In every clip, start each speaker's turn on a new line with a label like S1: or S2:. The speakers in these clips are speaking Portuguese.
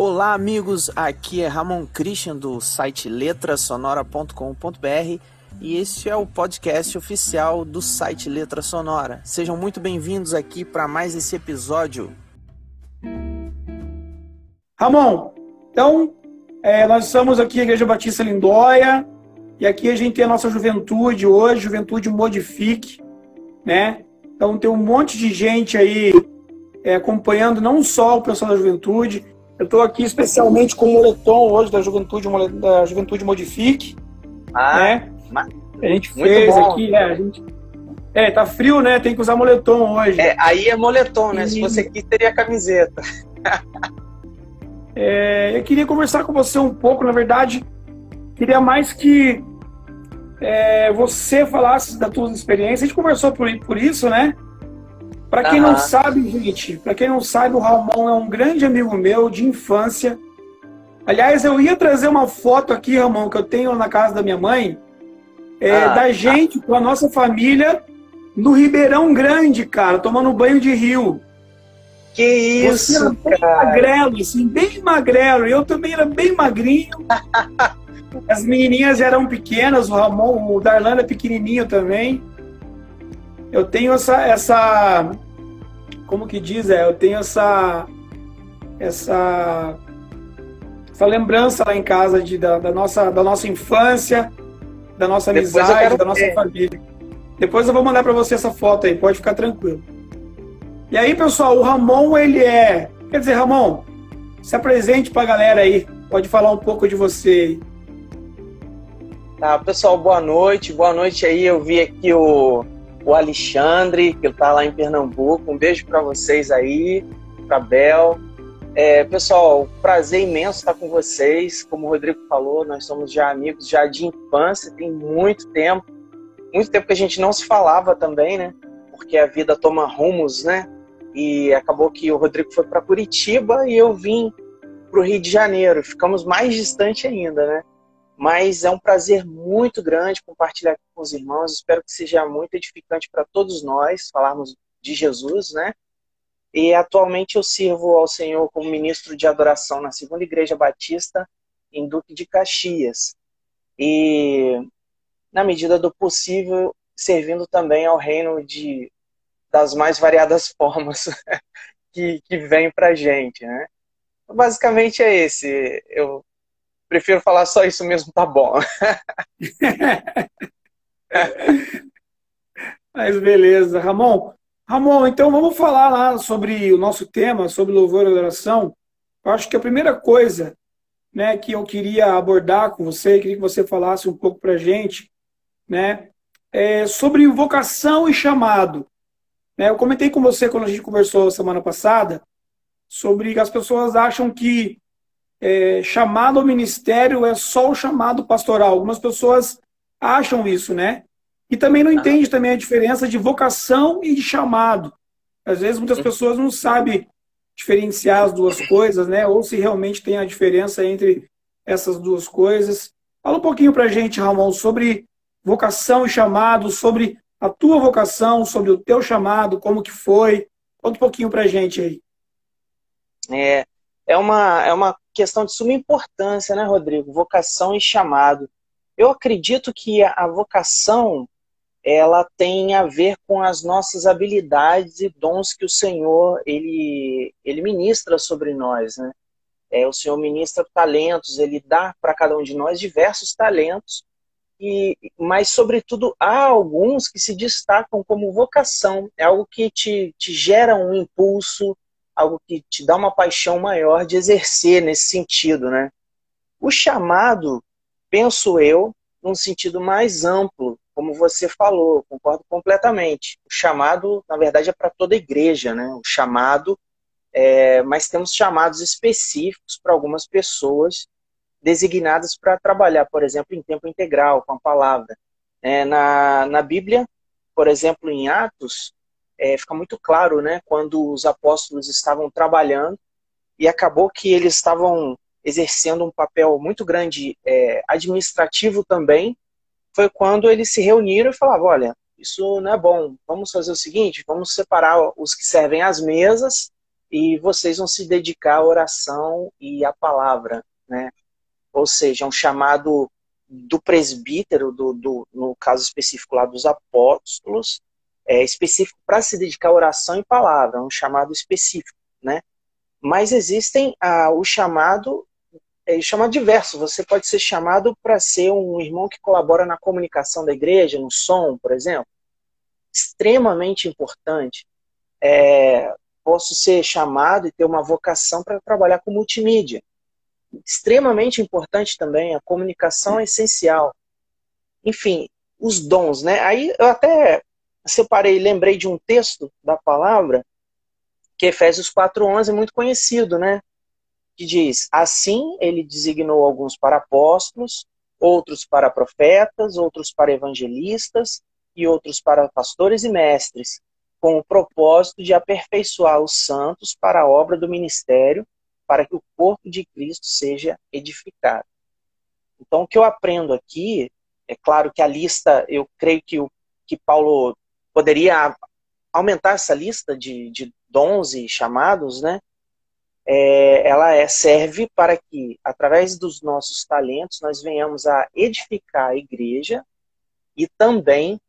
S1: Olá, amigos. Aqui é Ramon Christian do site letrasonora.com.br e este é o podcast oficial do site Letra Sonora. Sejam muito bem-vindos aqui para mais esse episódio.
S2: Ramon, então é, nós estamos aqui na Igreja Batista Lindóia e aqui a gente tem a nossa juventude hoje, Juventude Modifique, né? Então tem um monte de gente aí é, acompanhando não só o pessoal da juventude. Eu estou aqui especialmente com o moletom hoje da Juventude, da Juventude Modifique.
S3: Ah,
S2: né? A gente fez bom. aqui, é, a gente... É, tá frio, né? Tem que usar moletom hoje.
S3: É, aí é moletom, né? E... Se você quis, teria camiseta.
S2: é, eu queria conversar com você um pouco, na verdade, queria mais que é, você falasse das suas experiências. A gente conversou por, por isso, né? Para quem não sabe, gente, para quem não sabe, o Ramon é um grande amigo meu de infância. Aliás, eu ia trazer uma foto aqui, Ramon, que eu tenho na casa da minha mãe, é, ah, da gente com a nossa família no Ribeirão Grande, cara, tomando banho de rio.
S3: Que isso, Você era
S2: bem cara. magrelo, assim, bem magrelo. Eu também era bem magrinho. As menininhas eram pequenas, o Ramon, o Darlan é pequenininho também. Eu tenho essa, essa, como que diz, é, eu tenho essa, essa, essa lembrança lá em casa de, da, da nossa, da nossa infância, da nossa amizade, da nossa ver. família. Depois eu vou mandar para você essa foto aí, pode ficar tranquilo. E aí, pessoal, o Ramon, ele é. Quer dizer, Ramon, se apresente para a galera aí. Pode falar um pouco de você aí.
S3: Tá, pessoal, boa noite. Boa noite aí. Eu vi aqui o, o Alexandre, que está lá em Pernambuco. Um beijo para vocês aí, para Bel. É, pessoal, prazer imenso estar com vocês. Como o Rodrigo falou, nós somos já amigos já de infância, tem muito tempo. Muito tempo que a gente não se falava também, né? Porque a vida toma rumos, né? E acabou que o Rodrigo foi para Curitiba e eu vim para o Rio de Janeiro. Ficamos mais distante ainda, né? Mas é um prazer muito grande compartilhar com os irmãos. Espero que seja muito edificante para todos nós falarmos de Jesus, né? E atualmente eu sirvo ao Senhor como ministro de adoração na Segunda Igreja Batista em Duque de Caxias. E na medida do possível, servindo também ao reino de das mais variadas formas que, que vem pra gente, né? Basicamente é esse. Eu prefiro falar só isso mesmo, tá bom.
S2: Mas beleza. Ramon, Ramon, então vamos falar lá sobre o nosso tema, sobre louvor e adoração. Eu acho que a primeira coisa né, que eu queria abordar com você, queria que você falasse um pouco para gente, né, é sobre vocação e chamado. Né, eu comentei com você quando a gente conversou semana passada sobre as pessoas acham que é, chamado ao ministério é só o chamado pastoral. Algumas pessoas acham isso, né? E também não entende também a diferença de vocação e de chamado. Às vezes muitas pessoas não sabem diferenciar as duas coisas, né? Ou se realmente tem a diferença entre essas duas coisas. Fala um pouquinho pra gente, Ramon, sobre vocação e chamado, sobre a tua vocação, sobre o teu chamado, como que foi. Conta um pouquinho pra gente aí.
S3: É, é uma, é uma questão de suma importância, né, Rodrigo? Vocação e chamado. Eu acredito que a, vocação ela tem a ver com as nossas habilidades e dons que o Senhor ele, ele ministra sobre nós, né? É, o Senhor ministra talentos, ele dá para cada um de nós diversos talentos, e, mas, sobretudo, há alguns que se destacam como vocação, é algo que te, te gera um impulso, algo que te dá uma paixão maior de exercer nesse sentido, né? O chamado, penso eu, num sentido mais amplo, como você falou, concordo completamente. O chamado, na verdade, é para toda igreja, né? O chamado, é, mas temos chamados específicos para algumas pessoas designadas para trabalhar, por exemplo, em tempo integral, com a palavra. É, na, na Bíblia, por exemplo, em Atos, é, fica muito claro, né, quando os apóstolos estavam trabalhando e acabou que eles estavam exercendo um papel muito grande é, administrativo também, foi quando eles se reuniram e falavam, olha, isso não é bom, vamos fazer o seguinte, vamos separar os que servem às mesas e vocês vão se dedicar à oração e à palavra, né? Ou seja, um chamado do presbítero, do, do, no caso específico lá dos apóstolos, é específico para se dedicar à oração e palavra, um chamado específico, né? Mas existem ah, o chamado, é, chamado diverso. Você pode ser chamado para ser um irmão que colabora na comunicação da igreja, no som, por exemplo. Extremamente importante. É, posso ser chamado e ter uma vocação para trabalhar com multimídia. Extremamente importante também, a comunicação é essencial. Enfim, os dons, né? Aí eu até separei, lembrei de um texto da palavra, que é Efésios 4:11 é muito conhecido, né? Que diz: "Assim ele designou alguns para apóstolos, outros para profetas, outros para evangelistas e outros para pastores e mestres, com o propósito de aperfeiçoar os santos para a obra do ministério, para que o corpo de Cristo seja edificado." Então, o que eu aprendo aqui, é claro que a lista, eu creio que o que Paulo poderia aumentar essa lista de, de dons e chamados, né? É, ela é, serve para que, através dos nossos talentos, nós venhamos a edificar a igreja e também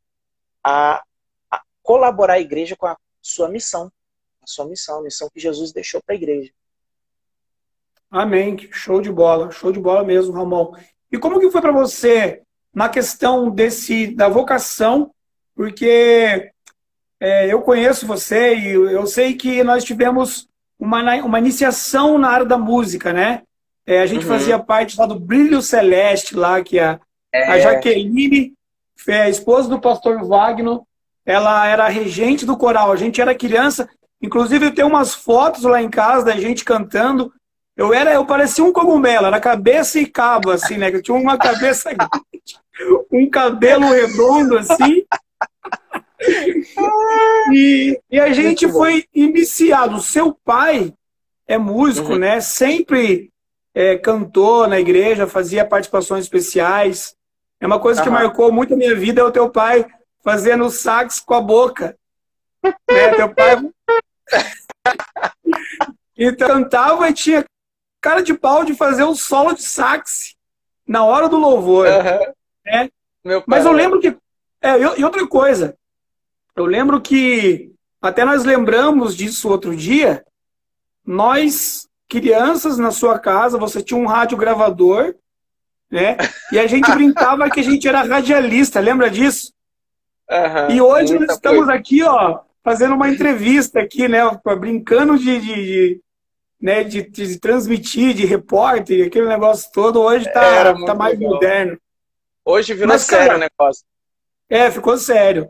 S3: a, a colaborar a igreja com a sua missão, a sua missão, a missão que Jesus deixou para a igreja.
S2: Amém. Show de bola, show de bola mesmo, Ramon. E como que foi para você na questão desse da vocação porque é, eu conheço você e eu sei que nós tivemos uma, uma iniciação na área da música, né? É, a gente uhum. fazia parte lá do Brilho Celeste, lá, que a, é. a Jaqueline, a esposa do pastor Wagner, ela era regente do coral. A gente era criança, inclusive tenho umas fotos lá em casa da gente cantando. Eu era, eu parecia um cogumelo, era cabeça e cabo, assim, né? Eu tinha uma cabeça um cabelo redondo, assim, e, e, a gente foi iniciado. O seu pai é músico, uhum. né? Sempre é, cantou na igreja, fazia participações especiais. É uma coisa que marcou muito a minha vida, é o teu pai fazendo sax com a boca. né? Teu pai... e cantava e tinha cara de pau de fazer um solo de sax na hora do louvor. Uhum. Né? Mas eu lembro que... É, e outra coisa, eu lembro que até nós lembramos disso outro dia. Nós, crianças na sua casa, você tinha um rádio gravador, né? E a gente brincava que a gente era radialista, lembra disso? Uhum, e hoje nós estamos coisa. aqui, ó, fazendo uma entrevista aqui, né? Brincando de, de, de né, de, de, transmitir, de repórter, aquele negócio todo, hoje está tá mais legal. moderno.
S3: Hoje virou Mas, sério cara, o negócio.
S2: É, ficou sério.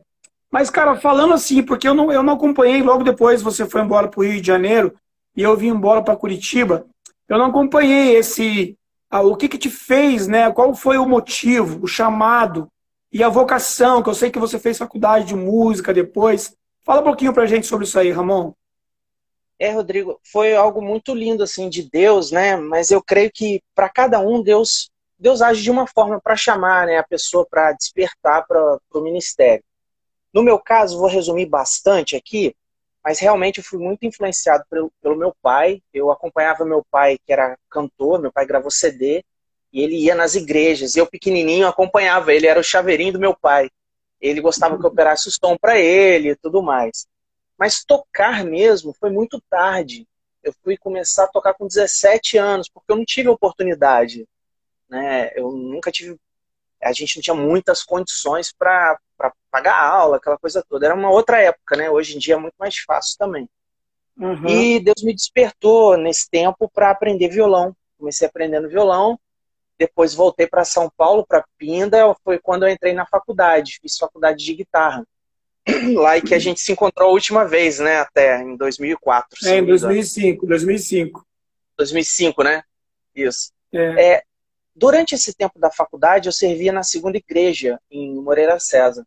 S2: Mas, cara, falando assim, porque eu não, eu não acompanhei, logo depois você foi embora para o Rio de Janeiro e eu vim embora para Curitiba, eu não acompanhei esse. Ah, o que, que te fez, né? Qual foi o motivo, o chamado e a vocação, que eu sei que você fez faculdade de música depois. Fala um pouquinho pra gente sobre isso aí, Ramon.
S3: É, Rodrigo, foi algo muito lindo assim de Deus, né? Mas eu creio que para cada um Deus Deus age de uma forma para chamar, né, a pessoa para despertar para o ministério. No meu caso, vou resumir bastante aqui, mas realmente eu fui muito influenciado pelo, pelo meu pai. Eu acompanhava meu pai, que era cantor, meu pai gravou CD, e ele ia nas igrejas. Eu, pequenininho, acompanhava. Ele era o chaveirinho do meu pai. Ele gostava que eu operasse o som para ele e tudo mais. Mas tocar mesmo foi muito tarde. Eu fui começar a tocar com 17 anos, porque eu não tive oportunidade. Né? Eu nunca tive. A gente não tinha muitas condições para para pagar aula, aquela coisa toda. Era uma outra época, né? Hoje em dia é muito mais fácil também. Uhum. E Deus me despertou nesse tempo para aprender violão. Comecei aprendendo violão, depois voltei para São Paulo, para Pinda, foi quando eu entrei na faculdade, fiz faculdade de guitarra. Lá e que a gente se encontrou a última vez, né? Até em 2004.
S2: É, em 2005, 2005.
S3: 2005, né? Isso. É. É, Durante esse tempo da faculdade, eu servia na segunda igreja, em Moreira César.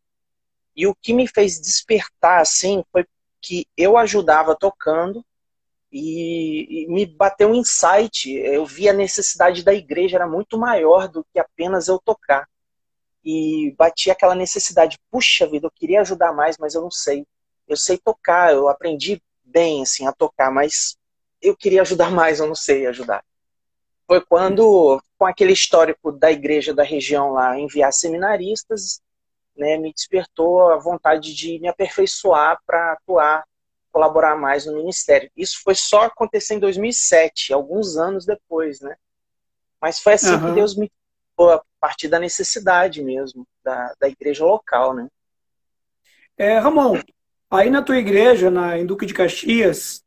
S3: E o que me fez despertar, assim, foi que eu ajudava tocando e, e, me bateu um insight. Eu vi a necessidade da igreja era muito maior do que apenas eu tocar. E bati aquela necessidade, puxa vida, eu queria ajudar mais, mas eu não sei. Eu sei tocar, eu aprendi bem assim a tocar, mas eu queria ajudar mais, eu não sei ajudar. Foi quando, com aquele histórico da igreja da região lá, enviar seminaristas, né, me despertou a vontade de me aperfeiçoar para atuar, colaborar mais no ministério. Isso foi só acontecer em 2007, alguns anos depois, né? Mas foi assim uhum. que Deus me a partir da necessidade mesmo da, da igreja local, né?
S2: É, Ramon, aí na tua igreja, na em Duque de Caxias,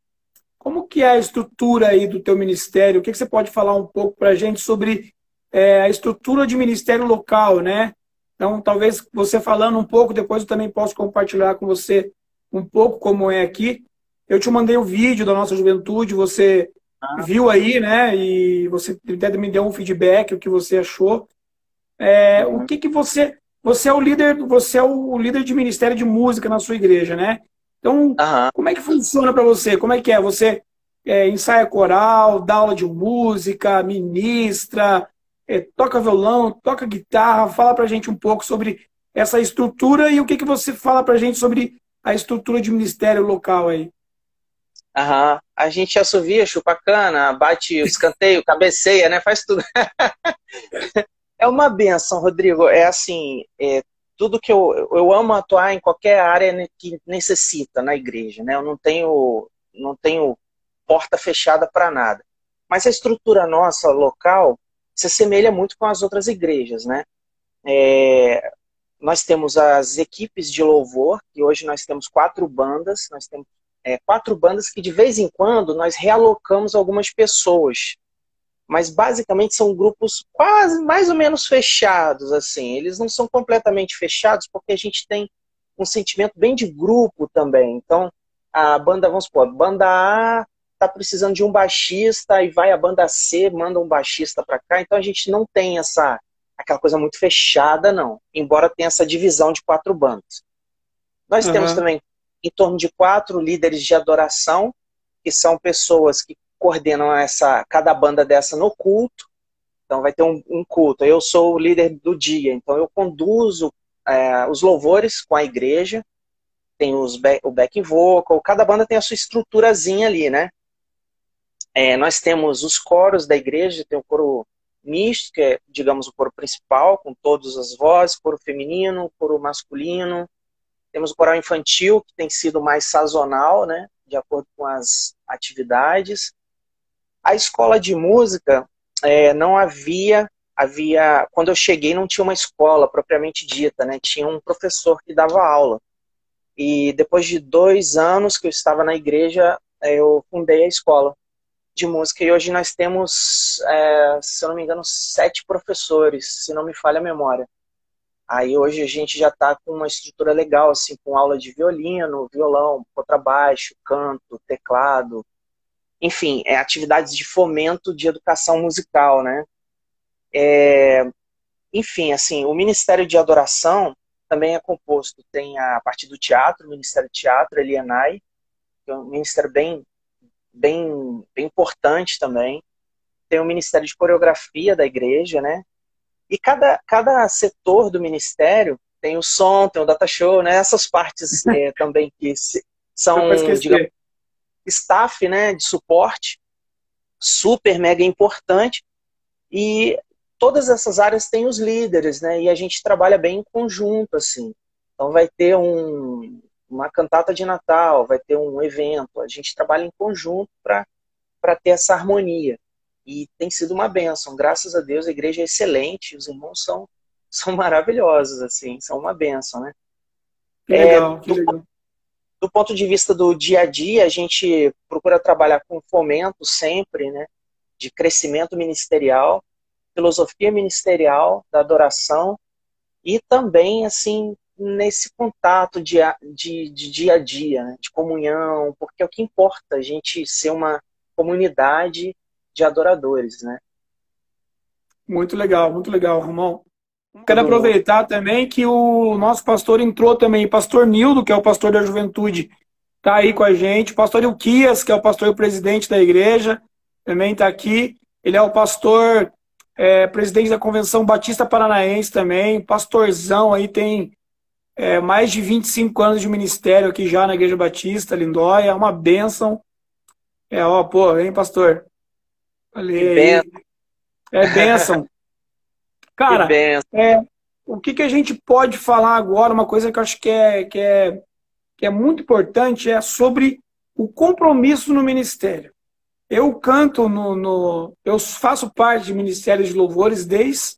S2: como que é a estrutura aí do teu ministério? O que, que você pode falar um pouco para a gente sobre é, a estrutura de ministério local, né? Então, talvez você falando um pouco, depois eu também posso compartilhar com você um pouco como é aqui. Eu te mandei o um vídeo da nossa juventude, você ah. viu aí, né? E você até me deu um feedback, o que você achou. É, uhum. O que que você... Você é o líder, você é o líder de ministério de música na sua igreja, né? Então, uhum. como é que funciona para você? Como é que é? Você é, ensaia coral, dá aula de música, ministra, é, toca violão, toca guitarra, fala para a gente um pouco sobre essa estrutura e o que, que você fala para a gente sobre a estrutura de ministério local aí.
S3: Aham, a gente assovia, chupa cana, bate o escanteio, cabeceia, né? Faz tudo. é uma benção, Rodrigo. É assim, é, tudo que eu, eu amo atuar em qualquer área que necessita na igreja, né? Eu não tenho, não tenho porta fechada para nada. Mas a estrutura nossa local, se assemelha muito com as outras igrejas, né? É, nós temos as equipes de louvor, e hoje nós temos quatro bandas, nós temos é, quatro bandas que de vez em quando nós realocamos algumas pessoas, mas basicamente são grupos quase mais ou menos fechados, assim. Eles não são completamente fechados porque a gente tem um sentimento bem de grupo também. Então, a banda, vamos supor, a banda A tá precisando de um baixista e vai a banda C, manda um baixista para cá. Então a gente não tem essa aquela coisa muito fechada, não. Embora tenha essa divisão de quatro bandas. Nós uhum. temos também em torno de quatro líderes de adoração, que são pessoas que coordenam essa cada banda dessa no culto. Então vai ter um, um culto. Eu sou o líder do dia, então eu conduzo é, os louvores com a igreja. Tem os back, o back vocal, cada banda tem a sua estruturazinha ali, né? É, nós temos os coros da igreja, tem o coro misto, que é, digamos, o coro principal, com todas as vozes, coro feminino, coro masculino. Temos o coral infantil, que tem sido mais sazonal, né, de acordo com as atividades. A escola de música é, não havia, havia, quando eu cheguei não tinha uma escola propriamente dita, né, tinha um professor que dava aula. E depois de dois anos que eu estava na igreja, é, eu fundei a escola de música e hoje nós temos, é, se eu não me engano, sete professores, se não me falha a memória. Aí hoje a gente já está com uma estrutura legal, assim, com aula de violino, violão, contrabaixo, canto, teclado, enfim, é, atividades de fomento de educação musical, né? É, enfim, assim, o Ministério de Adoração também é composto, tem a parte do teatro, o Ministério de Teatro, Elianai, que é um ministério bem bem, bem importante também. Tem o Ministério de Coreografia da igreja, né? E cada, cada setor do ministério tem o som, tem o data show, né? Essas partes é, também que se, são, digamos, staff, né, de suporte, super mega importante. E todas essas áreas têm os líderes, né? E a gente trabalha bem em conjunto, assim. Então vai ter um, uma cantata de Natal, vai ter um evento. A gente trabalha em conjunto para ter essa harmonia. E tem sido uma benção. Graças a Deus, a igreja é excelente, os irmãos são, são maravilhosos, assim, são uma benção, né?
S2: Que legal, é, que legal.
S3: Do ponto de vista do dia a dia, a gente procura trabalhar com fomento sempre, né? De crescimento ministerial, filosofia ministerial, da adoração e também, assim, nesse contato de, de, de dia a dia, né? de comunhão, porque é o que importa a gente ser uma comunidade de adoradores, né?
S2: Muito legal, muito legal, Ramon. Quero aproveitar também que o nosso pastor entrou também, pastor Nildo, que é o pastor da juventude, está aí com a gente. Pastor Ilquias, que é o pastor e o presidente da igreja, também está aqui. Ele é o pastor, é, presidente da Convenção Batista Paranaense também, pastorzão aí, tem é, mais de 25 anos de ministério aqui já na Igreja Batista, Lindóia, é uma bênção. É, ó, pô, hein, pastor? Falei. É bênção. Cara, é, o que, que a gente pode falar agora, uma coisa que eu acho que é, que é, que é muito importante, é sobre o compromisso no ministério. Eu canto no, no, Eu faço parte de Ministério de Louvores desde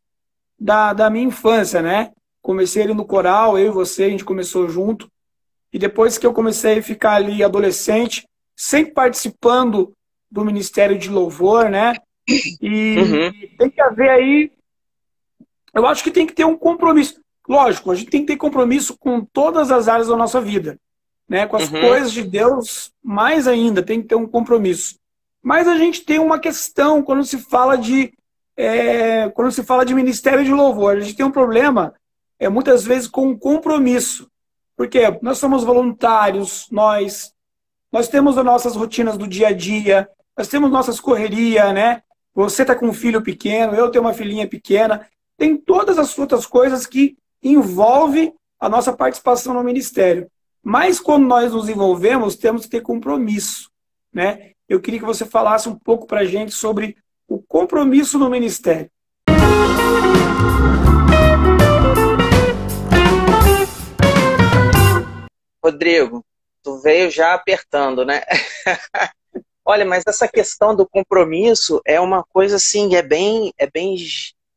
S2: da, da minha infância, né? Comecei ali no coral, eu e você, a gente começou junto. E depois que eu comecei a ficar ali adolescente, sempre participando do Ministério de Louvor, né? E uhum. tem que haver aí. Eu acho que tem que ter um compromisso. Lógico, a gente tem que ter compromisso com todas as áreas da nossa vida. Né? Com as uhum. coisas de Deus, mais ainda, tem que ter um compromisso. Mas a gente tem uma questão quando se fala de. É, quando se fala de ministério de louvor, a gente tem um problema, é, muitas vezes, com o compromisso. Porque nós somos voluntários, nós, nós temos as nossas rotinas do dia a dia, nós temos nossas correrias, né? Você está com um filho pequeno, eu tenho uma filhinha pequena. Tem todas as outras coisas que envolvem a nossa participação no ministério. Mas quando nós nos envolvemos, temos que ter compromisso. Né? Eu queria que você falasse um pouco para a gente sobre o compromisso no ministério.
S3: Rodrigo, tu veio já apertando, né? Olha, mas essa questão do compromisso é uma coisa assim, é bem, é bem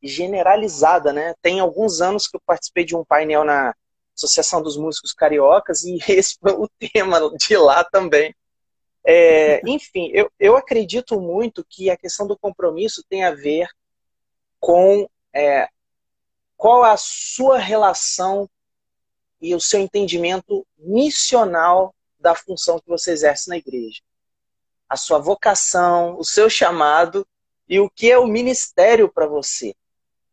S3: generalizada, né? Tem alguns anos que eu participei de um painel na Associação dos Músicos Cariocas e esse foi o tema de lá também. É, enfim, eu, eu acredito muito que a questão do compromisso tem a ver com é, qual a sua relação e o seu entendimento missional da função que você exerce na igreja a sua vocação, o seu chamado e o que é o ministério para você.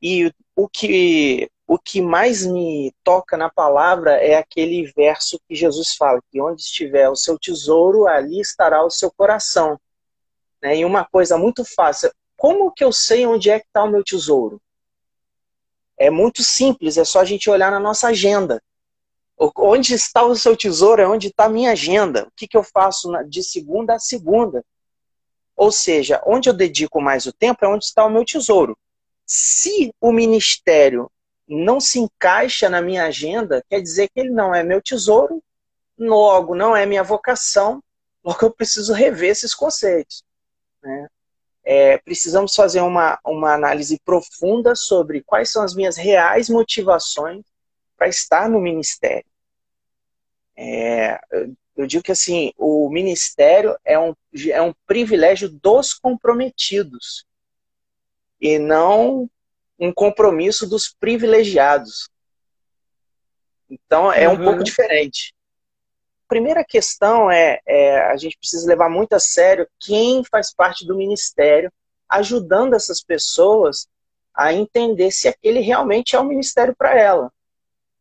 S3: E o que, o que mais me toca na palavra é aquele verso que Jesus fala, que onde estiver o seu tesouro, ali estará o seu coração. Né? E uma coisa muito fácil, como que eu sei onde é que está o meu tesouro? É muito simples, é só a gente olhar na nossa agenda. Onde está o seu tesouro é onde está a minha agenda. O que, que eu faço de segunda a segunda? Ou seja, onde eu dedico mais o tempo é onde está o meu tesouro. Se o ministério não se encaixa na minha agenda, quer dizer que ele não é meu tesouro, logo não é minha vocação, logo eu preciso rever esses conceitos. Né? É, precisamos fazer uma, uma análise profunda sobre quais são as minhas reais motivações para estar no ministério. É, eu digo que assim, o ministério é um, é um privilégio dos comprometidos e não um compromisso dos privilegiados. Então é um uhum. pouco diferente. A primeira questão é, é, a gente precisa levar muito a sério quem faz parte do ministério, ajudando essas pessoas a entender se aquele realmente é um ministério para ela.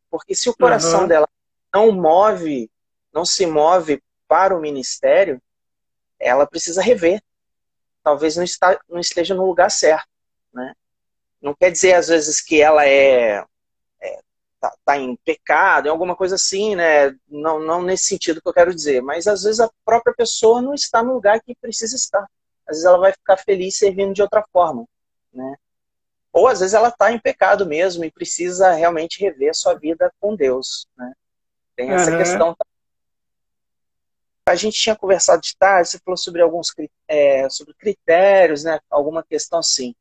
S3: Porque se o coração uhum. dela não move, não se move para o ministério, ela precisa rever. Talvez não, está, não esteja no lugar certo. Né? Não quer dizer, às vezes, que ela é, é tá, tá, em pecado, em alguma coisa assim, né? Não, não nesse sentido que eu quero dizer, mas às vezes a própria pessoa não está no lugar que precisa estar. Às vezes ela vai ficar feliz servindo de outra forma, né? Ou às vezes ela está em pecado mesmo e precisa realmente rever a sua vida com Deus. Né? Tem essa uhum. questão. A gente tinha conversado de tarde, você falou sobre alguns é, sobre critérios, né? alguma questão assim.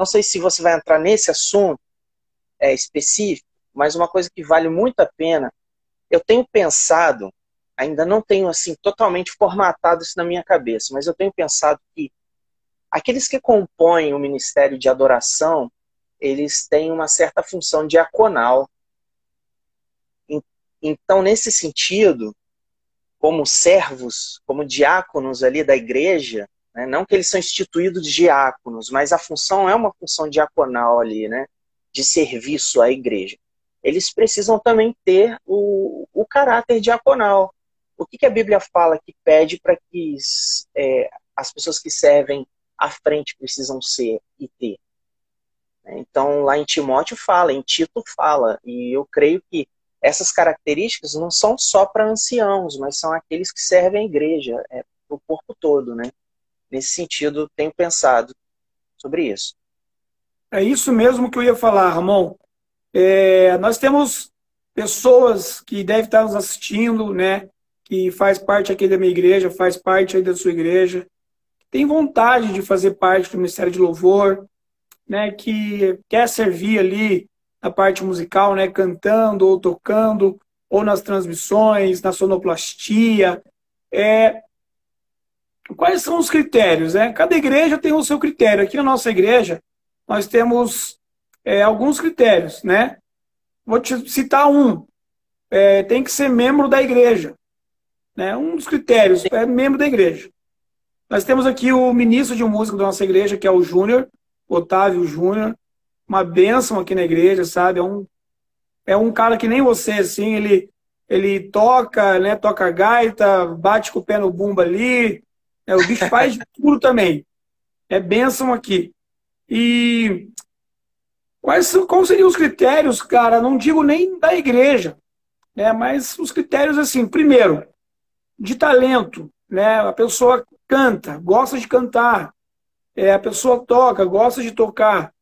S3: Não sei se você vai entrar nesse assunto é, específico, mas uma coisa que vale muito a pena, eu tenho pensado, ainda não tenho assim totalmente formatado isso na minha cabeça, mas eu tenho pensado que Aqueles que compõem o ministério de adoração, eles têm uma certa função diaconal. Então, nesse sentido, como servos, como diáconos ali da igreja, né, não que eles são instituídos de diáconos, mas a função é uma função diaconal ali, né, de serviço à igreja. Eles precisam também ter o, o caráter diaconal. O que, que a Bíblia fala que pede para que é, as pessoas que servem à frente precisam ser e ter. Então, lá em Timóteo fala, em Tito fala, e eu creio que essas características não são só para anciãos, mas são aqueles que servem a igreja. É, o corpo todo, né? Nesse sentido, tenho pensado sobre isso.
S2: É isso mesmo que eu ia falar, Ramon. É, nós temos pessoas que devem estar nos assistindo, né? Que faz parte aqui da minha igreja, faz parte aí da sua igreja, tem vontade de fazer parte do Ministério de Louvor, né? Que quer servir ali na parte musical, né? Cantando ou tocando, ou nas transmissões, na sonoplastia. É, quais são os critérios? Né? Cada igreja tem o seu critério. Aqui na nossa igreja, nós temos é, alguns critérios. Né? Vou te citar um. É, tem que ser membro da igreja. Né? Um dos critérios é membro da igreja. Nós temos aqui o ministro de música da nossa igreja, que é o Júnior, Otávio Júnior. Uma bênção aqui na igreja, sabe? É um, é um cara que nem você, assim, ele, ele toca, né? Toca gaita, bate com o pé no bumbo ali, é, o bicho faz de tudo também. É bênção aqui. E quais, quais seriam os critérios, cara? Não digo nem da igreja, né? mas os critérios, assim, primeiro, de talento. Né? A pessoa canta, gosta de cantar. É, a pessoa toca, gosta de tocar.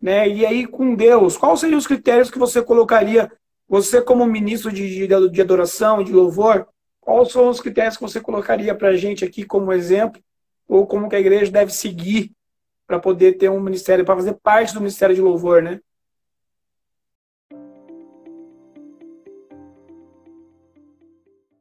S2: Né? E aí, com Deus, quais seriam os critérios que você colocaria, você como ministro de, de, de adoração, de louvor, Quais são os critérios que você colocaria para a gente aqui como exemplo, ou como que a igreja deve seguir para poder ter um ministério, para fazer parte do ministério de louvor, né?